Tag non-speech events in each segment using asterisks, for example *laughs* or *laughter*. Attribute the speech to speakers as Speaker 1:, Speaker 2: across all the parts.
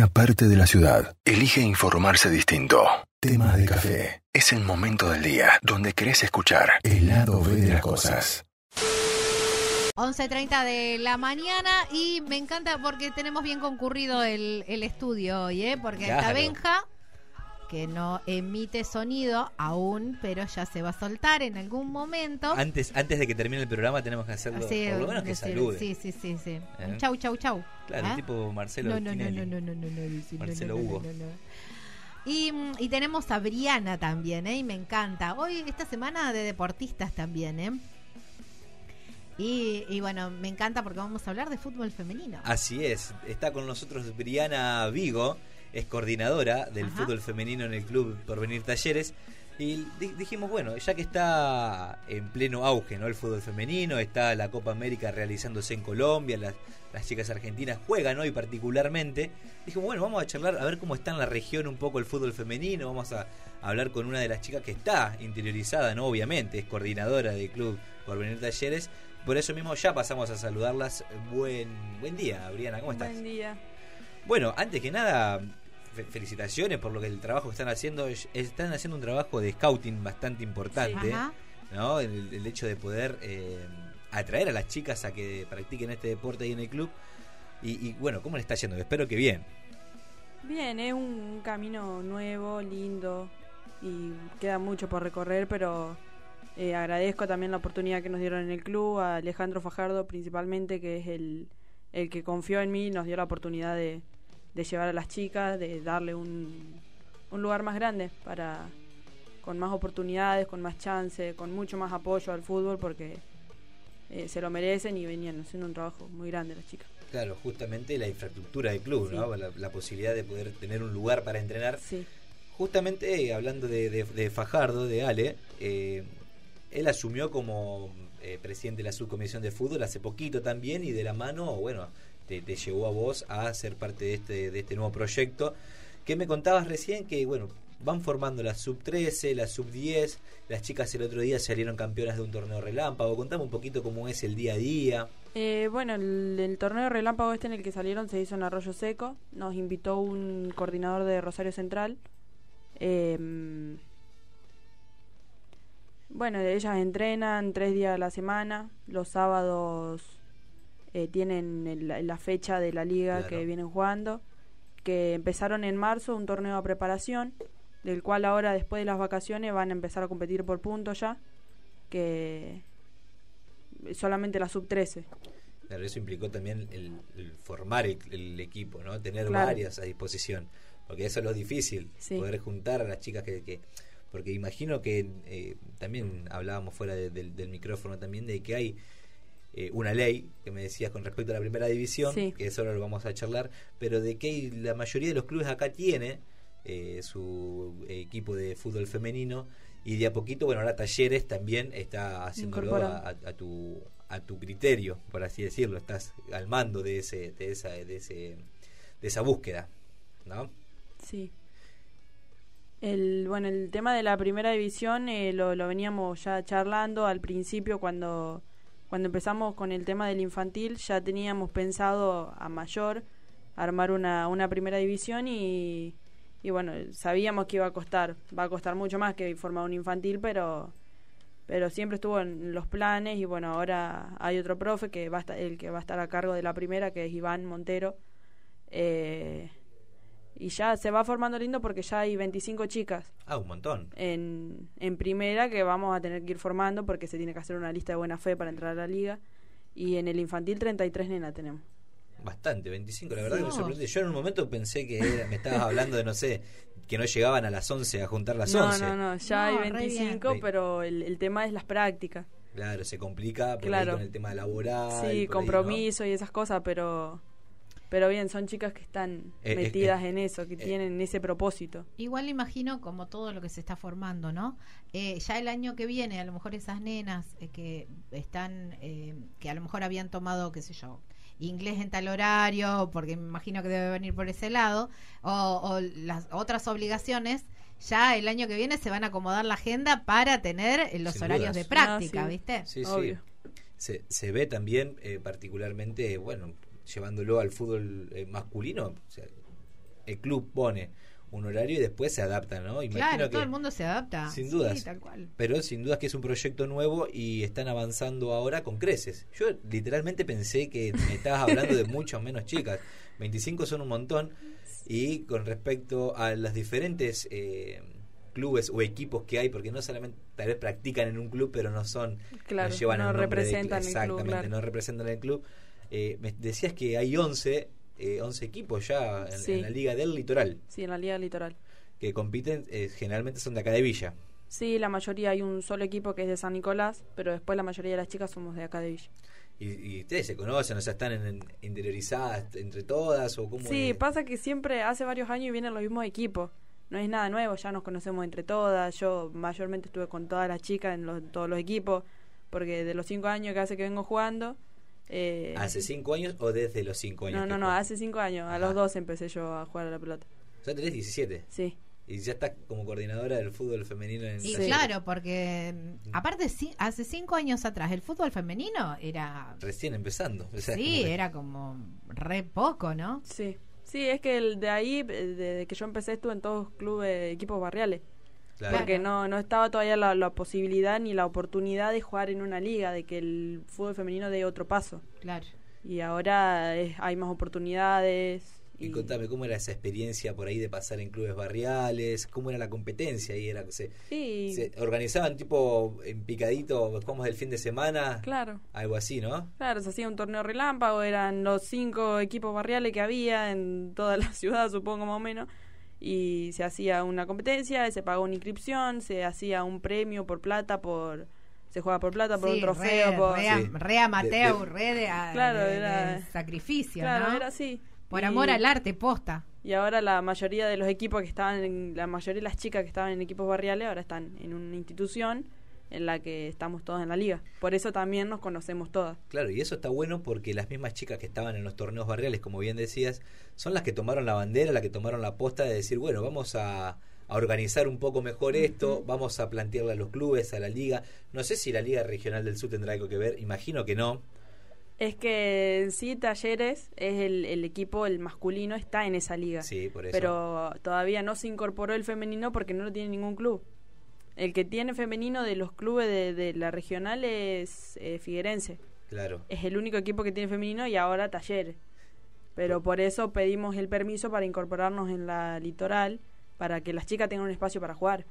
Speaker 1: una parte de la ciudad elige informarse distinto. Tema de café. Es el momento del día donde querés escuchar el lado B de las cosas.
Speaker 2: 11.30 de la mañana y me encanta porque tenemos bien concurrido el, el estudio hoy, ¿eh? Porque está
Speaker 3: Claro.
Speaker 2: Benja, que no emite sonido aún, pero ya se va a soltar en algún momento.
Speaker 3: Antes, antes de que termine el programa tenemos que hacerlo,
Speaker 2: Sí,
Speaker 3: por lo menos que
Speaker 2: decir-
Speaker 3: salude.
Speaker 2: Sí, sí, sí, sí.
Speaker 3: ¿Eh?
Speaker 2: Chau, chau, chau.
Speaker 3: Claro,
Speaker 2: ¿Ah?
Speaker 3: tipo Marcelo
Speaker 2: no, no, no, no, no, no,
Speaker 3: Marcelo Hugo.
Speaker 2: Y, mm, y tenemos a Briana también, ¿eh? Y me encanta. Hoy, esta semana de deportistas también, ¿eh? Y, y bueno, me encanta porque vamos a hablar de fútbol femenino.
Speaker 3: Así es, está con nosotros Briana Vigo, es coordinadora del
Speaker 2: Ajá.
Speaker 3: fútbol femenino en el club Porvenir Talleres. Y di- dijimos, bueno, ya que está en pleno auge ¿no? el fútbol femenino, está la Copa América realizándose en Colombia, las, las chicas argentinas juegan hoy particularmente, dijimos, bueno, vamos a charlar a ver cómo está en la región un poco el fútbol femenino, vamos a hablar con una de las chicas que está interiorizada, ¿no? Obviamente, es coordinadora del club Porvenir Talleres. Por eso mismo ya pasamos a saludarlas. Buen, buen día, Briana, ¿cómo estás?
Speaker 4: Buen día.
Speaker 3: Bueno, antes que nada, felicitaciones por lo que el trabajo que están haciendo. Es- Están haciendo un trabajo de scouting bastante importante. ¿no? El, el hecho de poder eh, atraer a las chicas a que practiquen este deporte ahí en el club. Y, y, bueno, ¿cómo le está yendo? Espero que bien.
Speaker 4: Bien, es un camino nuevo, lindo y queda mucho por recorrer, pero eh, agradezco también la oportunidad que nos dieron en el club, a Alejandro Fajardo principalmente, que es el, el que confió en mí, nos dio la oportunidad de, de llevar a las chicas, de darle un, un lugar más grande para con más oportunidades, con más chance, con mucho más apoyo al fútbol, porque eh, se lo merecen y venían haciendo un trabajo muy grande las chicas.
Speaker 3: Claro, justamente la infraestructura del club,
Speaker 4: Sí.
Speaker 3: ¿no? La, la posibilidad de poder tener un lugar para entrenar.
Speaker 4: Sí.
Speaker 3: Justamente eh, hablando de, de- de Fajardo, de Ale, eh, él asumió como eh, presidente de la subcomisión de fútbol hace poquito también y de la mano, bueno, te, llevó a vos a ser parte de este, de este nuevo proyecto. Que me contabas recién que, bueno, van formando la sub 13, la sub 10, las chicas el otro día salieron campeonas de un torneo relámpago. Contame un poquito cómo es el día a día.
Speaker 4: Eh, bueno, el, el torneo relámpago este en el que salieron se hizo en Arroyo Seco. Nos invitó un coordinador de Rosario Central. Eh, bueno, ellas entrenan tres días a la semana. Los sábados eh, tienen el- la fecha de la liga
Speaker 3: Claro.
Speaker 4: que vienen jugando. Que empezaron en marzo un torneo de preparación, del cual ahora después de las vacaciones van a empezar a competir por puntos ya. Que solamente la sub 13.
Speaker 3: Claro, eso implicó también el, el formar el, el equipo, ¿no? Tener
Speaker 4: Claro.
Speaker 3: varias a disposición. Porque eso es lo difícil,
Speaker 4: Sí.
Speaker 3: poder juntar a las chicas que... que- porque imagino que eh, también hablábamos fuera de- del, del micrófono también de que hay eh, una ley que me decías con respecto a la primera división,
Speaker 4: Sí.
Speaker 3: que eso ahora lo vamos a charlar, pero de que la mayoría de los clubes acá tiene eh, su equipo de fútbol femenino y de a poquito, bueno, ahora Talleres también está haciéndolo a,
Speaker 4: Incorporando.
Speaker 3: a- a tu a tu criterio, por así decirlo, estás al mando de ese de esa de ese de esa búsqueda, ¿no?
Speaker 4: Sí. El, bueno, el tema de la primera división eh, lo, lo veníamos ya charlando al principio cuando, cuando empezamos con el tema del infantil, ya teníamos pensado a mayor armar una, una primera división y, y bueno, sabíamos que iba a costar, va a costar mucho más que formar un infantil, pero pero siempre estuvo en los planes y bueno, ahora hay otro profe que va a estar, el que va a estar a cargo de la primera, que es Iván Montero. Eh, y ya se va formando lindo porque ya hay 25 chicas
Speaker 3: Ah, un montón.
Speaker 4: en, en primera que vamos a tener que ir formando porque se tiene que hacer una lista de buena fe para entrar a la liga. Y en el infantil 33 nenas tenemos.
Speaker 3: Bastante, 25, la verdad que me
Speaker 2: Dios.
Speaker 3: sorprende. Yo en un momento pensé que era- me estabas hablando de, no sé, que no llegaban a las 11 a juntar las
Speaker 4: no,
Speaker 3: 11.
Speaker 4: no, no, ya
Speaker 2: No,
Speaker 4: hay
Speaker 2: re
Speaker 4: 25,
Speaker 3: bien.
Speaker 4: pero el, el tema es las prácticas.
Speaker 3: Claro, se complica por ahí
Speaker 4: Claro.
Speaker 3: con el tema laboral.
Speaker 4: sí,
Speaker 3: por ahí, ¿no?
Speaker 4: compromiso y esas cosas, pero pero bien, son chicas que están
Speaker 3: Eh, eh,
Speaker 4: metidas
Speaker 3: eh,
Speaker 4: en eso, que
Speaker 3: eh.
Speaker 4: tienen ese propósito.
Speaker 2: Igual imagino como todo lo que se está formando, ¿no? Eh, ya el año que viene, a lo mejor esas nenas eh, que están, eh, que a lo mejor habían tomado, qué sé yo, inglés en tal horario, porque me imagino que debe venir por ese lado, o, o las otras obligaciones, ya el año que viene se van a acomodar la agenda para tener eh, los
Speaker 3: Sin
Speaker 2: horarios
Speaker 3: dudas.
Speaker 2: de práctica,
Speaker 4: Ah, sí.
Speaker 2: ¿viste?
Speaker 3: Sí, sí. Se, se ve también, eh, particularmente, bueno, llevándolo al fútbol eh, masculino, o sea, el club pone un horario y después se adapta, ¿no? Imagino
Speaker 2: claro,
Speaker 3: que,
Speaker 2: todo el mundo se adapta.
Speaker 3: Sin
Speaker 2: Sí,
Speaker 3: dudas.
Speaker 2: tal cual.
Speaker 3: Pero sin dudas que es un proyecto nuevo y están avanzando ahora con creces. Yo literalmente pensé que me estabas hablando de *laughs* muchas menos chicas. 25 son un montón. Y con respecto a las diferentes eh, clubes o equipos que hay, porque no solamente tal vez practican en un club, pero no son,
Speaker 4: Claro,
Speaker 3: no llevan
Speaker 4: no
Speaker 3: el nombre de-
Speaker 4: representan el club,
Speaker 3: exactamente,
Speaker 4: claro.
Speaker 3: no representan el club. Eh, me decías que hay 11, eh, 11 equipos ya en,
Speaker 4: Sí.
Speaker 3: en la liga del litoral
Speaker 4: Sí, en la Liga Litoral.
Speaker 3: que compiten, eh, generalmente son de acá de Villa.
Speaker 4: Sí, la mayoría hay un solo equipo que es de San Nicolás, pero después la mayoría de las chicas somos de acá de Villa.
Speaker 3: Y, y ustedes se conocen, o sea, están en- en- interiorizadas entre todas o cómo
Speaker 4: Sí,
Speaker 3: es?
Speaker 4: pasa que siempre hace varios años vienen los mismos equipos. No es nada nuevo, ya nos conocemos entre todas. Yo mayormente estuve con todas las chicas en los- todos los equipos, porque de los cinco años que hace que vengo jugando. Eh,
Speaker 3: ¿Hace cinco años o desde los cinco años?
Speaker 4: no, no, no,
Speaker 3: juegas?
Speaker 4: hace cinco años. A
Speaker 3: Ajá.
Speaker 4: los dos empecé yo a jugar a la pelota.
Speaker 3: O sea, tenés 17
Speaker 4: Sí,
Speaker 3: y ya estás como coordinadora del fútbol femenino en
Speaker 2: Y
Speaker 4: Sí.
Speaker 2: claro, porque mm, aparte sí, hace cinco años atrás el fútbol femenino era
Speaker 3: Recién empezando. o sea,
Speaker 2: sí,
Speaker 3: como
Speaker 2: era como re poco, ¿no?
Speaker 4: sí. Sí, es que el de ahí, eh, desde que yo empecé, estuve en todos clubes, equipos barriales.
Speaker 3: Claro.
Speaker 4: Porque no, no estaba todavía la, la posibilidad ni la oportunidad de jugar en una liga, de que el fútbol femenino dé otro paso.
Speaker 2: Claro.
Speaker 4: Y ahora es- hay más oportunidades.
Speaker 3: Y
Speaker 4: Y,
Speaker 3: contame, ¿cómo era esa experiencia por ahí de pasar en clubes barriales? ¿Cómo era la competencia? ahí era se,
Speaker 4: Sí,
Speaker 3: se organizaban tipo en picadito, jugamos el fin de semana,
Speaker 4: claro.
Speaker 3: algo así, ¿no?
Speaker 4: Claro, se hacía un torneo relámpago, eran los cinco equipos barriales que había en toda la *laughs* ciudad, supongo más o menos, y se hacía una competencia, se pagó una inscripción, se hacía un premio por plata, por se juega por plata, por
Speaker 2: Sí,
Speaker 4: un trofeo,
Speaker 2: re,
Speaker 4: por...
Speaker 2: re,
Speaker 3: Sí.
Speaker 2: re amateur,
Speaker 3: De- de-
Speaker 2: re de, a-
Speaker 4: Claro,
Speaker 2: de- de
Speaker 4: era-
Speaker 2: sacrificio,
Speaker 4: Claro,
Speaker 2: ¿no?
Speaker 4: era así.
Speaker 2: Por
Speaker 4: Y-
Speaker 2: amor al arte, posta.
Speaker 4: Y ahora la mayoría de los equipos que estaban, en, la mayoría de las chicas que estaban en equipos barriales ahora están en una institución en la que estamos todos en la liga. Por eso también nos conocemos todas.
Speaker 3: Claro, y eso está bueno porque las mismas chicas que estaban en los torneos barriales, como bien decías, son las que tomaron la bandera, las que tomaron la posta de decir, bueno, vamos a, a organizar un poco mejor esto, vamos a plantearle a los clubes, a la liga. No sé si la Liga Regional del Sur tendrá algo que ver, imagino que no.
Speaker 4: Es que en sí Talleres es el, el equipo, el masculino está en esa liga.
Speaker 3: Sí, por eso.
Speaker 4: Pero todavía no se incorporó el femenino porque no lo tiene ningún club. El que tiene femenino de los clubes de, de la regional es eh, Figuerense.
Speaker 3: Claro.
Speaker 4: Es el único equipo que tiene femenino y ahora Talleres. Pero por eso pedimos el permiso para incorporarnos en la litoral para que las chicas tengan un espacio para jugar.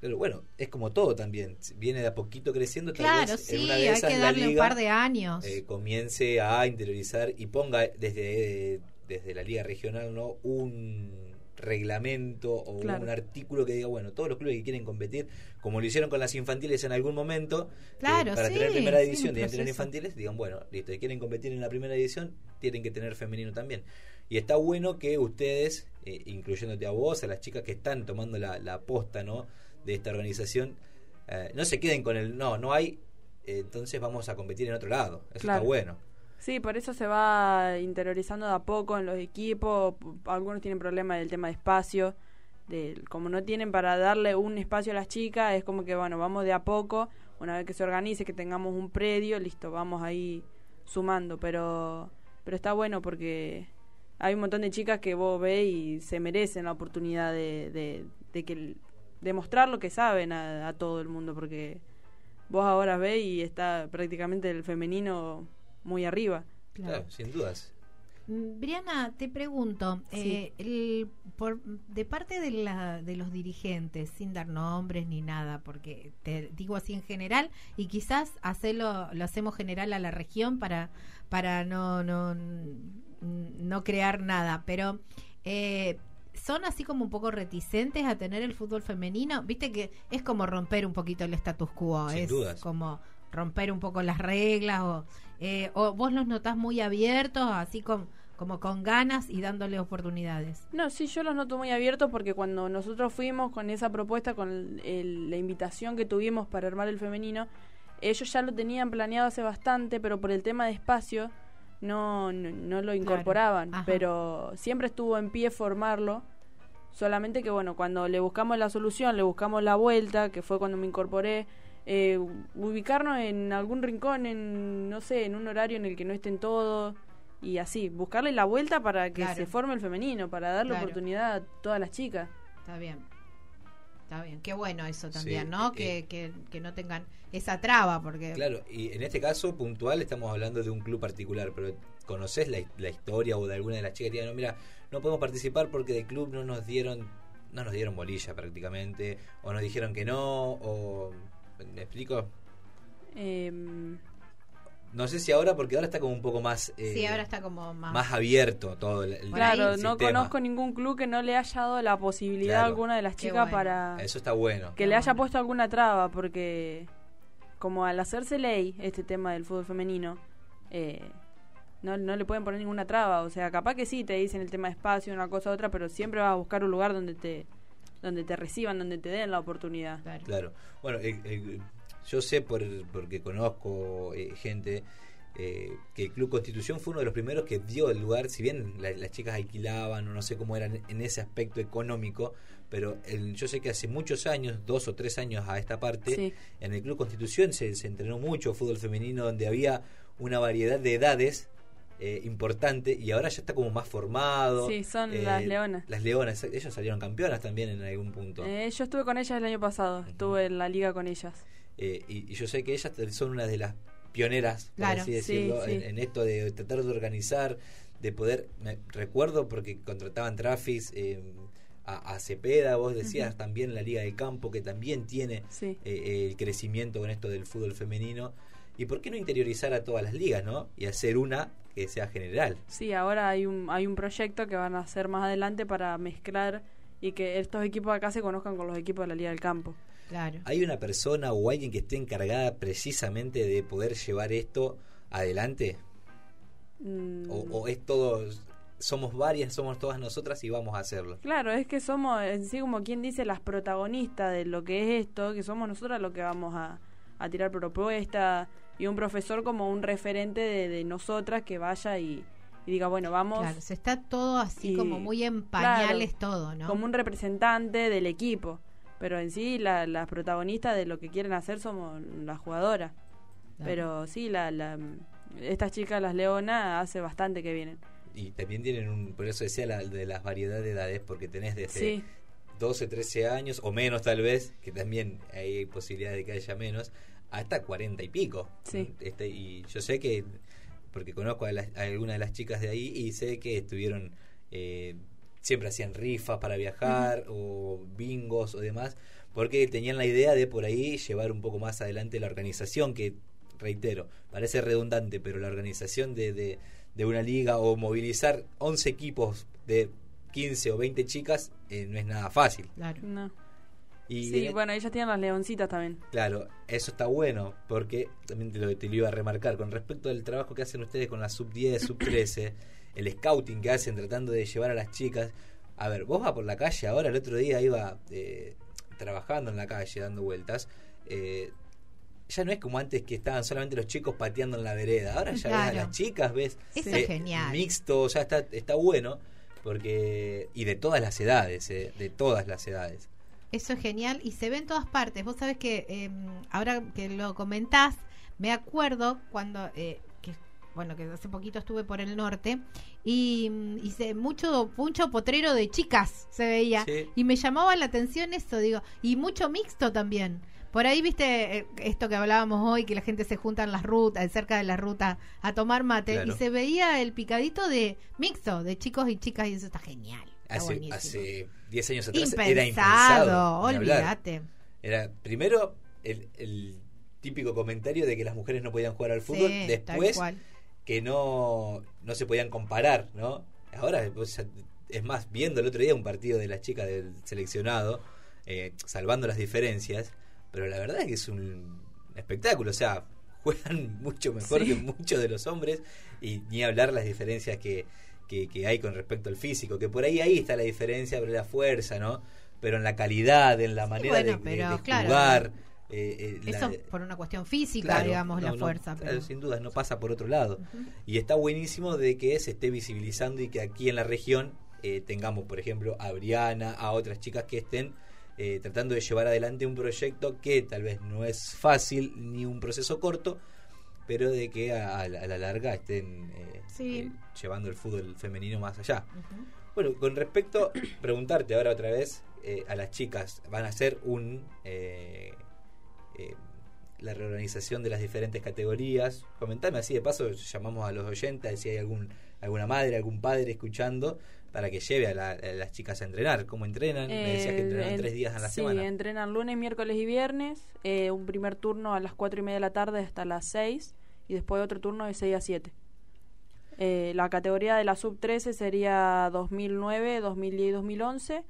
Speaker 3: Pero bueno, es como todo también. Viene de a poquito creciendo. Tal
Speaker 2: Claro,
Speaker 3: vez en
Speaker 2: sí,
Speaker 3: una de
Speaker 2: hay
Speaker 3: esas
Speaker 2: que
Speaker 3: la
Speaker 2: darle un par de años.
Speaker 3: eh, comience a interiorizar y ponga desde, desde la liga regional no un reglamento o
Speaker 4: Claro.
Speaker 3: un artículo que diga, bueno, todos los clubes que quieren competir, como lo hicieron con las infantiles en algún momento,
Speaker 2: Claro,
Speaker 3: para
Speaker 2: sí,
Speaker 3: tener primera división deben tener infantiles, digan, bueno, listo, y quieren competir en la primera división, tienen que tener femenino también. Y está bueno que ustedes, eh, incluyéndote a vos, a las chicas que están tomando la, la posta ¿no? de esta organización, eh, no se queden con el no, no hay, eh, entonces vamos a competir en otro lado. Eso
Speaker 4: Claro.
Speaker 3: está bueno.
Speaker 4: Sí, por eso se va interiorizando de a poco en los equipos. Algunos tienen problemas del tema de espacio. De, como no tienen para darle un espacio a las chicas, es como que, bueno, vamos de a poco. Una vez que se organice, que tengamos un predio, listo, vamos ahí sumando. Pero, pero está bueno porque hay un montón de chicas que vos ves y se merecen la oportunidad de, de, de que demostrar lo que saben a, a todo el mundo. Porque vos ahora ves y está prácticamente el femenino muy arriba.
Speaker 2: Claro.
Speaker 3: Claro, sin dudas.
Speaker 2: Mm, Briana, te pregunto,
Speaker 4: Sí.
Speaker 2: eh, el, por, de parte de, la, de los dirigentes, sin dar nombres ni nada, porque te digo así en general, y quizás hacerlo, lo hacemos general a la región para, para no, no, no crear nada, pero eh, son así como un poco reticentes a tener el fútbol femenino, viste que es como romper un poquito el status quo,
Speaker 3: Sin
Speaker 2: es
Speaker 3: dudas.
Speaker 2: como romper un poco las reglas o, eh, o vos los notás muy abiertos, así con, como con ganas y dándole oportunidades.
Speaker 4: No, sí, yo los noto muy abiertos porque cuando nosotros fuimos con esa propuesta, con el- la invitación que tuvimos para armar el femenino, ellos ya lo tenían planeado hace bastante, pero por el tema de espacio no, no, no lo incorporaban. Pero siempre estuvo en pie formarlo. Solamente que, bueno, cuando le buscamos la solución, le buscamos la vuelta, que fue cuando me incorporé, eh, ubicarnos en algún rincón, en, no sé, en un horario en el que no estén todos y así, buscarle la vuelta para que
Speaker 2: Claro.
Speaker 4: se forme el femenino, para darle
Speaker 2: Claro.
Speaker 4: oportunidad a todas las chicas.
Speaker 2: Está bien. Está bien. Qué bueno eso también,
Speaker 3: Sí,
Speaker 2: ¿no?
Speaker 3: eh,
Speaker 2: que, que, que no tengan esa traba, porque.
Speaker 3: Claro, y en este caso puntual estamos hablando de un club particular, pero ¿conoces la, la historia o de alguna de las chicas que digan, no, mira, no podemos participar porque del club no nos dieron no nos dieron bolilla prácticamente, o nos dijeron que no, o... ¿Me explico?
Speaker 4: Em,
Speaker 3: No sé si ahora, porque ahora está como un poco más... eh,
Speaker 2: sí, ahora está como más.
Speaker 3: más abierto todo el,
Speaker 4: claro, no conozco ningún club que no le haya dado la posibilidad
Speaker 3: Claro.
Speaker 4: a alguna de las chicas
Speaker 2: bueno.
Speaker 4: para
Speaker 3: Eso está bueno.
Speaker 4: que
Speaker 2: Qué
Speaker 4: le haya puesto alguna traba, porque como al hacerse ley este tema del fútbol femenino, eh, no, no le pueden poner ninguna traba. O sea, capaz que sí te dicen el tema de espacio, una cosa u otra, pero siempre vas a buscar un lugar donde te donde te reciban, donde te den la oportunidad.
Speaker 2: Claro.
Speaker 3: Claro. Bueno, eh, eh, yo sé por, porque conozco eh, gente eh, que el Club Constitución fue uno de los primeros que dio el lugar, si bien la- las chicas alquilaban o no sé cómo eran en ese aspecto económico, pero el- yo sé que hace muchos años, dos o tres años a esta parte,
Speaker 4: Sí.
Speaker 3: en el Club Constitución se, se entrenó mucho fútbol femenino donde había una variedad de edades eh, importante y ahora ya está como más formado.
Speaker 4: Sí, son
Speaker 3: Eh,
Speaker 4: las leonas.
Speaker 3: Las leonas, ellas salieron campeonas también en algún punto.
Speaker 4: Eh, yo estuve con ellas el año pasado, estuve en la liga con ellas.
Speaker 3: Eh, y, y yo sé que ellas son una de las pioneras, por
Speaker 2: Claro,
Speaker 3: así
Speaker 4: sí,
Speaker 3: decirlo,
Speaker 4: sí.
Speaker 3: En, en esto de tratar de organizar, de poder. Me recuerdo porque contrataban Trafis eh, a, a Cepeda, vos decías también la Liga de Campo, que también tiene
Speaker 4: Sí.
Speaker 3: eh, el crecimiento con esto del fútbol femenino. ¿Y por qué no interiorizar a todas las ligas, no? Y hacer una que sea general.
Speaker 4: Sí, ahora hay un, hay un proyecto que van a hacer más adelante para mezclar y que estos equipos acá se conozcan con los equipos de la Liga del Campo.
Speaker 2: Claro.
Speaker 3: ¿Hay una persona o alguien que esté encargada precisamente de poder llevar esto adelante?
Speaker 4: Mm,
Speaker 3: O, o es todo, somos varias, somos todas nosotras y vamos a hacerlo.
Speaker 4: Claro, es que somos en sí como quien dice las protagonistas de lo que es esto, que somos nosotras los que vamos a, a tirar propuestas y un profesor como un referente de, de nosotras que vaya y, y diga, bueno, vamos
Speaker 2: Claro, se está todo así
Speaker 4: Y-
Speaker 2: como muy en
Speaker 4: claro,
Speaker 2: pañales todo, ¿no?
Speaker 4: como un representante del equipo. Pero en sí la- las protagonistas de lo que quieren hacer somos las jugadoras.
Speaker 2: Claro.
Speaker 4: Pero sí, la, la, estas chicas, las leonas, hace bastante que vienen.
Speaker 3: Y también tienen un, por eso decía la, de las variedades de edades, porque tenés desde
Speaker 4: Sí,
Speaker 3: 12, 13 años, o menos tal vez, que también hay posibilidad de que haya menos, hasta 40 y pico.
Speaker 4: Sí.
Speaker 3: Este, y yo sé que, porque conozco a, las- a algunas de las chicas de ahí, y sé que estuvieron, eh, siempre hacían rifas para viajar, o bingos o demás, porque tenían la idea de por ahí llevar un poco más adelante la organización, que reitero, parece redundante, pero la organización de, de, de una liga o movilizar 11 equipos de 15 o 20 chicas eh, no es nada fácil.
Speaker 2: Claro.
Speaker 4: no.
Speaker 3: Y
Speaker 4: sí,
Speaker 3: en-
Speaker 4: bueno, ellas tienen las leoncitas también.
Speaker 3: Claro, eso está bueno, porque también te lo, te lo iba a remarcar. Con respecto al trabajo que hacen ustedes con la sub 10, sub 13, *coughs* el scouting que hacen tratando de llevar a las chicas. A ver, vos vas por la calle ahora, el otro día iba eh, trabajando en la calle, dando vueltas. eh, ya no es como antes que estaban solamente los chicos pateando en la vereda. Ahora ya ves a las chicas, ves
Speaker 2: Eso
Speaker 3: eh,
Speaker 2: es genial.
Speaker 3: mixto, ya está, está bueno. porque Y de todas las edades, eh, de todas las edades.
Speaker 2: Eso es genial y se ve en todas partes. Vos sabés que eh, ahora que lo comentás, me acuerdo cuando, eh, que, bueno, que hace poquito estuve por el norte y mm, hice mucho, mucho potrero de chicas, se veía.
Speaker 3: Sí.
Speaker 2: Y me llamaba la atención eso, digo, y mucho mixto también. Por ahí viste eh, esto que hablábamos hoy, que la gente se junta en las rutas, cerca de la ruta, a tomar mate,
Speaker 3: Claro.
Speaker 2: y se veía el picadito de mixto, de chicos y chicas, y eso está genial.
Speaker 3: Hace,
Speaker 2: buenísimo.
Speaker 3: hace 10 años atrás
Speaker 2: impensado,
Speaker 3: era impensado.
Speaker 2: olvídate.
Speaker 3: Era primero el, el típico comentario de que las mujeres no podían jugar al fútbol,
Speaker 2: Sí,
Speaker 3: después que no, no se podían comparar, ¿no? Ahora, es más, viendo el otro día un partido de las chicas del seleccionado, eh, salvando las diferencias, pero la verdad es que es un espectáculo, o sea, juegan *laughs* mucho mejor
Speaker 4: Sí.
Speaker 3: que muchos de los hombres y ni hablar las diferencias que, que, que hay con respecto al físico, que por ahí ahí está la diferencia, pero la fuerza, ¿no? Pero en la calidad, en la manera
Speaker 2: bueno,
Speaker 3: de- de,
Speaker 2: pero
Speaker 3: de
Speaker 2: claro,
Speaker 3: jugar. eh, eh, la-
Speaker 2: Eso por una cuestión física,
Speaker 3: Claro,
Speaker 2: digamos,
Speaker 3: no,
Speaker 2: la fuerza.
Speaker 3: claro,
Speaker 2: pero-
Speaker 3: sin dudas, no pasa por otro lado. Y está buenísimo de que se esté visibilizando y que aquí en la región eh, tengamos, por ejemplo, a Briana, a otras chicas que estén eh, tratando de llevar adelante un proyecto que tal vez no es fácil ni un proceso corto, espero de que a, a la, larga estén eh,
Speaker 2: Sí.
Speaker 3: eh, llevando el fútbol femenino más allá. Bueno, con respecto, *coughs* preguntarte ahora otra vez eh, a las chicas, van a hacer un eh, eh, la reorganización de las diferentes categorías. Comentame así de paso, llamamos a los oyentes si hay algún alguna madre, algún padre escuchando para que lleve a, la- a las chicas a entrenar. ¿Cómo entrenan? Me decías que entrenan
Speaker 4: en-
Speaker 3: tres días a la
Speaker 4: sí,
Speaker 3: semana.
Speaker 4: entrenan lunes, miércoles y viernes. eh, un primer turno a las 4 y media de la tarde hasta las 6. Y después otro turno de 6 a 7. Eh, la categoría de la sub 13 sería 2009, 2010 y 2011.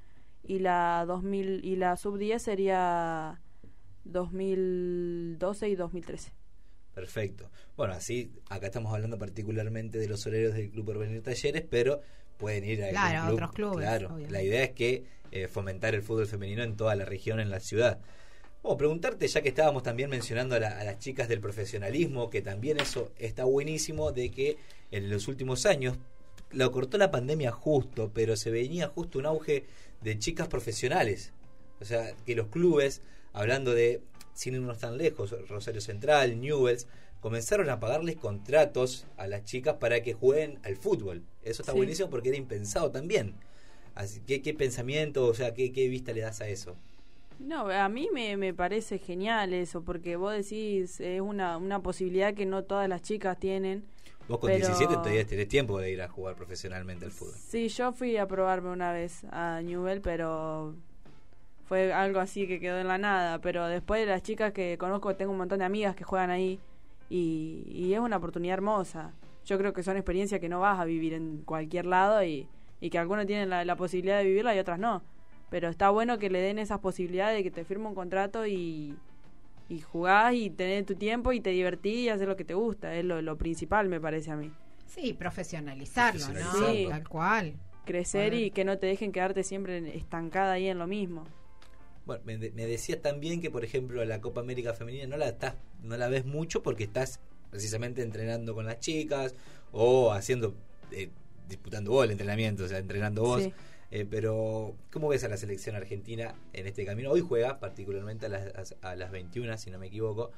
Speaker 4: Y la, 2000, y la sub 10 sería 2012 y 2013.
Speaker 3: Perfecto. Bueno, así acá estamos hablando particularmente de los horarios del Club Porvenir Talleres, pero pueden ir a
Speaker 2: Claro, a
Speaker 3: club.
Speaker 2: otros clubes,
Speaker 3: Claro,
Speaker 2: obviamente.
Speaker 3: la idea es que eh, fomentar el fútbol femenino en toda la región, en la ciudad. Bueno, preguntarte, ya que estábamos también mencionando a, la- a las chicas del profesionalismo, que también eso está buenísimo, de que en los últimos años lo cortó la pandemia justo, pero se venía justo un auge de chicas profesionales. O sea, que los clubes, hablando de, sin irnos tan lejos, Rosario Central, Newells, comenzaron a pagarles contratos a las chicas para que jueguen al fútbol. Eso está
Speaker 4: Sí.
Speaker 3: buenísimo porque era impensado también. Así que, ¿qué pensamiento, o sea, qué, qué vista le das a eso?
Speaker 4: No, a mí me, me parece genial eso, porque vos decís, es una, una posibilidad que no todas las chicas tienen.
Speaker 3: Vos con
Speaker 4: Pero-
Speaker 3: 17 todavía tenés tiempo de ir a jugar profesionalmente al fútbol.
Speaker 4: Sí, yo fui a probarme una vez a Newell, pero fue algo así que quedó en la nada. Pero después de las chicas que conozco, tengo un montón de amigas que juegan ahí y, y es una oportunidad hermosa. Yo creo que son experiencias que no vas a vivir en cualquier lado y, y que algunos tienen la, la posibilidad de vivirla y otras no. Pero está bueno que le den esas posibilidades de que te firme un contrato y, y jugás y tenés tu tiempo y te divertís y haces lo que te gusta. Es lo, lo principal, me parece a mí.
Speaker 2: Sí, profesionalizarlo, ¿no?
Speaker 4: Sí.
Speaker 2: Tal cual.
Speaker 4: Crecer
Speaker 2: Bueno.
Speaker 4: y que no te dejen quedarte siempre estancada ahí en lo mismo.
Speaker 3: Bueno, me, de- me decías también que, por ejemplo, la Copa América Femenina no la estás, no la ves mucho porque estás precisamente entrenando con las chicas o haciendo, eh, disputando vos el entrenamiento, o sea, entrenando vos.
Speaker 4: Sí.
Speaker 3: Eh, pero, ¿cómo ves a la selección argentina en este camino? Hoy juega, particularmente a las, a las 21, si no me equivoco,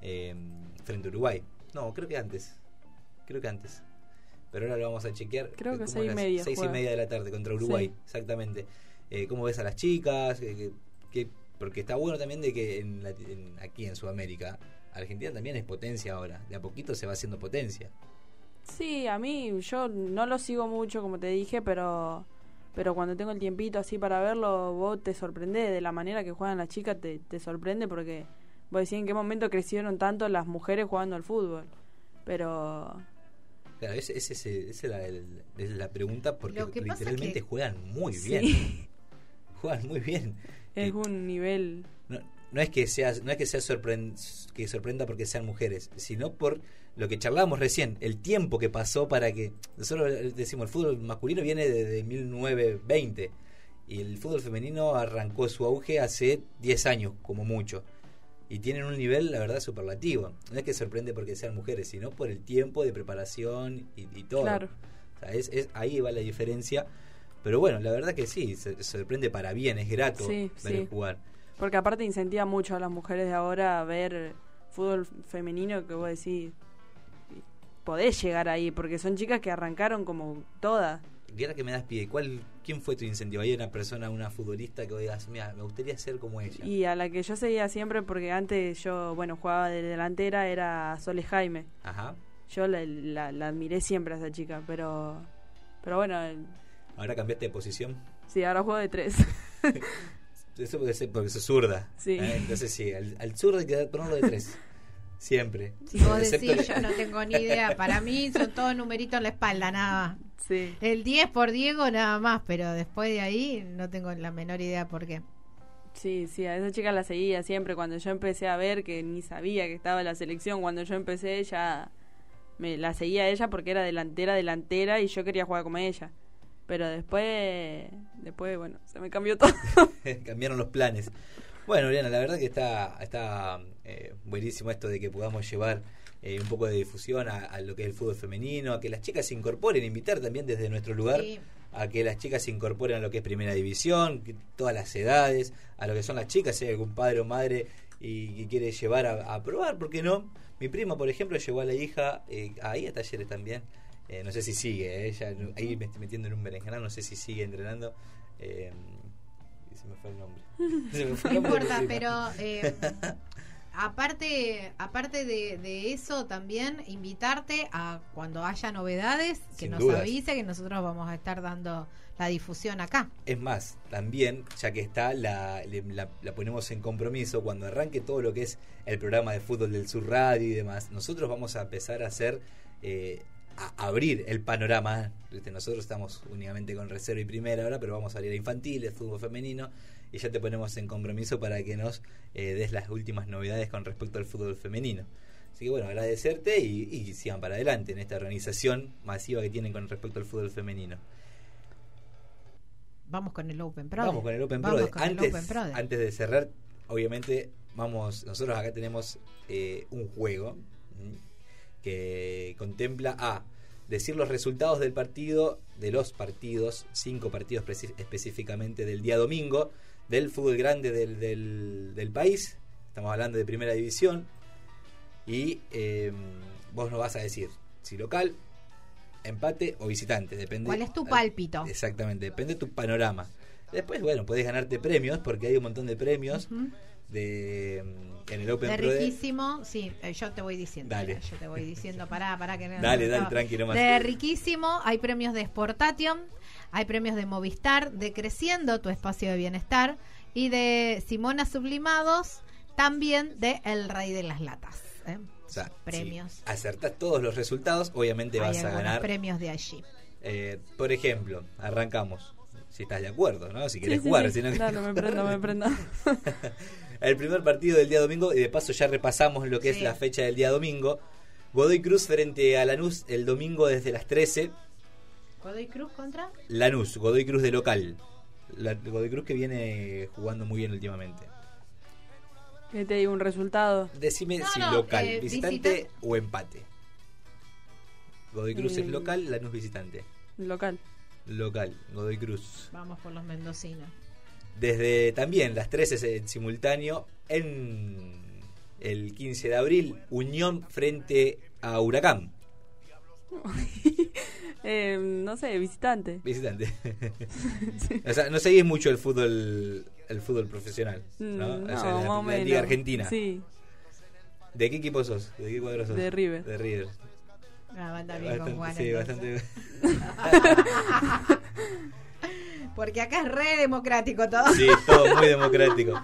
Speaker 3: eh, frente a Uruguay. No, creo que antes. Creo que antes. Pero ahora lo vamos a chequear.
Speaker 4: Creo que
Speaker 3: ¿Cómo
Speaker 4: seis y media
Speaker 3: Seis y media de la tarde contra Uruguay,
Speaker 4: Sí.
Speaker 3: exactamente. Eh, ¿Cómo ves a las chicas? Eh, que- que- porque está bueno también de que en la- en- aquí en Sudamérica, Argentina también es potencia ahora. De a poquito se va haciendo potencia.
Speaker 4: Sí, a mí yo no lo sigo mucho, como te dije, pero pero cuando tengo el tiempito así para verlo, vos te sorprendés de la manera que juegan las chicas, te, te sorprende porque vos decís en qué momento crecieron tanto las mujeres jugando al fútbol. Pero
Speaker 3: Claro, esa ese, ese- esa es la, el- es la pregunta porque literalmente
Speaker 2: que-
Speaker 3: juegan muy
Speaker 4: Sí.
Speaker 3: bien. *laughs* Juegan muy bien.
Speaker 4: es
Speaker 3: Y
Speaker 4: un nivel...
Speaker 3: no, es que sea, no es que sea sorpren- que sorprenda porque sean mujeres, sino por lo que charlábamos recién, el tiempo que pasó para que nosotros decimos el fútbol masculino viene desde 1920 y el fútbol femenino arrancó su auge hace 10 años como mucho. Y tienen un nivel, la verdad, superlativo. No es que sorprende porque sean mujeres, sino por el tiempo de preparación y, y todo.
Speaker 4: Claro.
Speaker 3: O sea, es, es- ahí va la diferencia. Pero bueno, la verdad que sí, se, se sorprende para bien, es grato
Speaker 4: Sí,
Speaker 3: ver
Speaker 4: sí.
Speaker 3: jugar.
Speaker 4: Porque aparte incentiva mucho a las mujeres de ahora a ver fútbol femenino que vos decís, podés llegar ahí, porque son chicas que arrancaron como todas.
Speaker 3: Y ahora que me das pie, ¿cuál, ¿quién fue tu incentivo? ¿Hay una persona, una futbolista que vos digas, mira, me gustaría ser como ella?
Speaker 4: Y a la que yo seguía siempre, porque antes yo, bueno, jugaba de delantera, era Sole Jaime.
Speaker 3: Ajá.
Speaker 4: Yo la, la, la admiré siempre a esa chica, pero pero bueno,
Speaker 3: Ahora cambiaste de posición.
Speaker 4: sí, ahora juego de tres. *laughs*
Speaker 3: Eso puede ser porque sos zurda.
Speaker 4: Sí.
Speaker 3: ¿eh? Entonces sí, al, al zurdo hay que ponerlo de tres. Siempre.
Speaker 2: Si vos
Speaker 3: Excepto
Speaker 2: decís, yo no tengo ni idea. Para mí son todos numeritos en la espalda, nada más.
Speaker 4: sí.
Speaker 2: El 10 por Diego, nada más. Pero después de ahí no tengo la menor idea por qué.
Speaker 4: Sí, sí, a esa chica la seguía siempre. Cuando yo empecé a ver que ni sabía que estaba en la selección, cuando yo empecé ya me la seguía a ella porque era delantera, delantera y yo quería jugar como ella. Pero después, después, bueno, se me cambió todo. *laughs*
Speaker 3: Cambiaron los planes. Bueno, Oriana, la verdad que está, está eh, buenísimo esto de que podamos llevar eh, un poco de difusión a, a lo que es el fútbol femenino, a que las chicas se incorporen, invitar también desde nuestro lugar
Speaker 2: Sí.
Speaker 3: a que las chicas se incorporen a lo que es primera división, que todas las edades, a lo que son las chicas, si hay algún padre o madre y que quiere llevar a, a probar, ¿por qué no? Mi prima, por ejemplo, llevó a la hija eh, ahí a talleres también. Eh, no sé si sigue, eh, ella no- ahí me estoy metiendo en un berenjenal, no sé si sigue entrenando. Eh, y se me fue el nombre. *laughs* Se me fue
Speaker 2: No importa, pero eh, *laughs* aparte, aparte de, de eso, también invitarte a cuando haya novedades, que
Speaker 3: Sin
Speaker 2: nos
Speaker 3: dudas.
Speaker 2: avise que nosotros vamos a estar dando la difusión acá.
Speaker 3: Es más, también, ya que está, la, la, la ponemos en compromiso cuando arranque todo lo que es el programa de fútbol del Sur Radio y demás. Nosotros vamos a empezar a hacer, eh, a abrir el panorama. Viste, Nosotros estamos únicamente con reserva y primera ahora, pero vamos a abrir a infantiles, fútbol femenino y ya te ponemos en compromiso para que nos eh, des las últimas novedades con respecto al fútbol femenino. Así que bueno, agradecerte y, y sigan para adelante en esta organización masiva que tienen con respecto al fútbol femenino.
Speaker 2: Vamos con el Open Pro.
Speaker 3: Vamos con el Open antes,
Speaker 2: Open
Speaker 3: antes de cerrar, obviamente, vamos, nosotros acá tenemos eh, un juego. Que contempla a decir los resultados del partido, de los partidos, cinco partidos específicamente del día domingo, del fútbol grande del, del, del país. Estamos hablando de primera división. Y eh, vos nos vas a decir si local, empate o visitante. Depende.
Speaker 2: ¿Cuál es tu pálpito?
Speaker 3: Exactamente, depende de tu panorama. Después, bueno, podés ganarte premios porque hay un montón de premios. De mm, en el Open
Speaker 2: De
Speaker 3: Pro. de-
Speaker 2: riquísimo, sí, eh, yo te voy diciendo.
Speaker 3: Dale.
Speaker 2: mira, yo te voy diciendo, pará, pará que no.
Speaker 3: Dale, *laughs*
Speaker 2: no,
Speaker 3: dale,
Speaker 2: no.
Speaker 3: tranqui nomás.
Speaker 2: De riquísimo, hay premios de Sportation, hay premios de Movistar, de Creciendo, tu espacio de bienestar, y de Simona Sublimados, también de El Rey de las Latas. ¿eh?
Speaker 3: O sea,
Speaker 2: premios.
Speaker 3: Si acertás todos los resultados, obviamente
Speaker 2: hay
Speaker 3: vas a ganar.
Speaker 2: premios de allí.
Speaker 3: Eh, por ejemplo, arrancamos. Si estás de acuerdo, ¿no? Si
Speaker 4: Sí, sí,
Speaker 3: jugar.
Speaker 4: sí.
Speaker 3: si no-
Speaker 4: Claro, me prendo, me prendo. *laughs* *laughs*
Speaker 3: el primer partido del día domingo, y de paso ya repasamos lo que es la fecha del día domingo. Godoy Cruz frente a Lanús el domingo desde las 13.
Speaker 2: ¿Godoy Cruz contra?
Speaker 3: Lanús, Godoy Cruz de local. La, Godoy Cruz que viene jugando muy bien últimamente.
Speaker 4: Que te digo un resultado.
Speaker 3: Decime
Speaker 2: No,
Speaker 3: si
Speaker 2: no,
Speaker 3: local,
Speaker 2: eh,
Speaker 3: visitante
Speaker 2: visita-
Speaker 3: o empate. Godoy Cruz es
Speaker 4: Mm.
Speaker 3: local, Lanús visitante.
Speaker 4: Local.
Speaker 3: Local, Godoy Cruz.
Speaker 2: Vamos por los mendocinos.
Speaker 3: Desde también las 13 en simultáneo en el 15 de abril, Unión frente a Huracán. *laughs*
Speaker 4: Eh, no sé, visitante.
Speaker 3: Visitante. *laughs* o sea, no seguís mucho el fútbol el fútbol profesional, ¿no?
Speaker 4: Mm,
Speaker 3: O sea,
Speaker 4: no,
Speaker 3: la, la
Speaker 4: menos.
Speaker 3: Liga Argentina.
Speaker 4: Sí,
Speaker 3: ¿De qué equipo sos? ¿De qué cuadro sos?
Speaker 4: de River.
Speaker 3: De River.
Speaker 2: Ah, con Juan.
Speaker 3: sí,
Speaker 2: entonces.
Speaker 3: bastante. *laughs*
Speaker 2: Porque acá es re democrático todo.
Speaker 3: Sí, todo muy *laughs* democrático.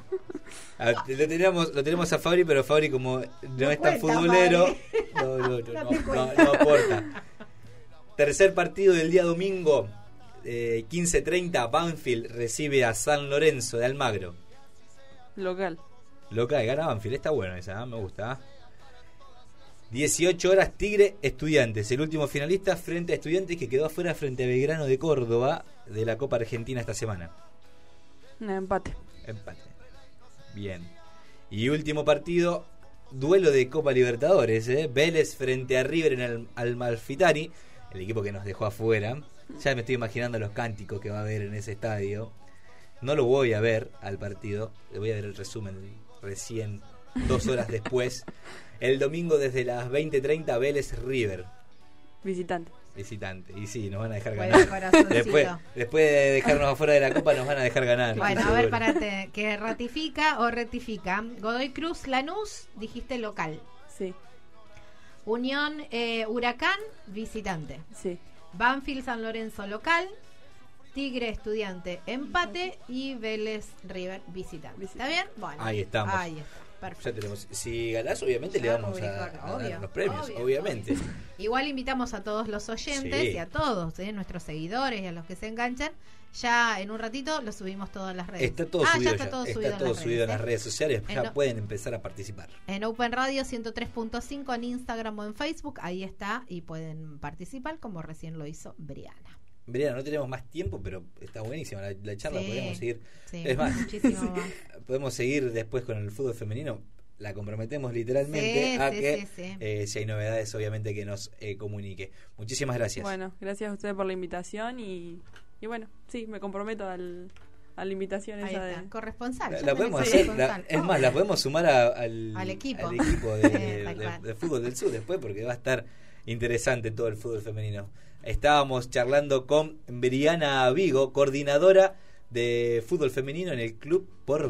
Speaker 3: A- lo, tenemos, lo tenemos a Fabri, pero Fabri como no, es tan futbolero, *laughs* no, no, no,
Speaker 2: No
Speaker 3: no, no- no aporta. Tercer partido del día domingo, eh, 15.30, Banfield recibe a San Lorenzo de Almagro.
Speaker 4: Local.
Speaker 3: Loca, gana Banfield, está bueno esa, ¿eh? me gusta. ¿eh? 18 horas Tigre Estudiantes, el último finalista frente a Estudiantes que quedó afuera frente a Belgrano de Córdoba de la Copa Argentina esta semana.
Speaker 4: Un empate.
Speaker 3: Empate. Bien. Y último partido, duelo de Copa Libertadores, ¿eh? Vélez frente a River en el Almalfitani, el equipo que nos dejó afuera. Ya me estoy imaginando los cánticos que va a haber en ese estadio. No lo voy a ver al partido, le voy a ver el resumen recién, dos horas después. *laughs* El domingo desde las 20.30, Vélez River,
Speaker 4: Visitante.
Speaker 3: visitante. Y sí, nos van a dejar
Speaker 2: Bueno,
Speaker 3: ganar.
Speaker 2: corazoncito.
Speaker 3: Después, después de dejarnos afuera de la Copa, nos van a dejar ganar.
Speaker 2: Bueno, a ver, parate, que ratifica o rectifica. Godoy Cruz, Lanús, dijiste local.
Speaker 4: Sí,
Speaker 2: Unión eh, Huracán, visitante.
Speaker 4: sí.
Speaker 2: Banfield San Lorenzo local. Tigre Estudiante empate y Vélez River visitante. ¿Está bien? Bueno.
Speaker 3: Ahí estamos.
Speaker 2: Ahí está. Perfecto.
Speaker 3: Ya tenemos. Si ganás, obviamente le a, a
Speaker 2: obvio,
Speaker 3: los premios,
Speaker 2: obvio,
Speaker 3: obviamente.
Speaker 2: Igual invitamos a todos los oyentes
Speaker 3: Sí.
Speaker 2: y a todos, eh, nuestros seguidores y a los que se enganchan. Ya en un ratito lo subimos todas las redes.
Speaker 3: Está todo
Speaker 2: Ah,
Speaker 3: subido
Speaker 2: ya
Speaker 3: ya.
Speaker 2: está todo
Speaker 3: Está
Speaker 2: subido, en,
Speaker 3: todo
Speaker 2: las
Speaker 3: subido en
Speaker 2: redes,
Speaker 3: las
Speaker 2: ¿eh?
Speaker 3: redes sociales.
Speaker 2: En
Speaker 3: Ya
Speaker 2: no-
Speaker 3: pueden empezar a participar.
Speaker 2: En Open Radio 103.5 en Instagram o en Facebook, ahí está y pueden participar como recién lo hizo Briana.
Speaker 3: Briana, no tenemos más tiempo, pero está buenísima la, charla,
Speaker 2: sí,
Speaker 3: podemos seguir. Es *laughs* más, podemos seguir después con el fútbol femenino. La comprometemos literalmente a que eh, si hay novedades, obviamente que nos eh, comunique. Muchísimas gracias.
Speaker 4: Bueno, gracias a ustedes por la invitación y, y bueno, sí, me comprometo al, a la invitación
Speaker 2: Ahí
Speaker 4: esa de
Speaker 2: corresponsal.
Speaker 3: La, podemos hacer, es más, la podemos sumar al,
Speaker 2: al, equipo,
Speaker 3: al
Speaker 2: equipo *laughs*
Speaker 3: de fútbol del sur después porque va a estar interesante todo el fútbol femenino. Estábamos charlando con Briana Vigo, coordinadora de fútbol femenino en el Club Porvenir.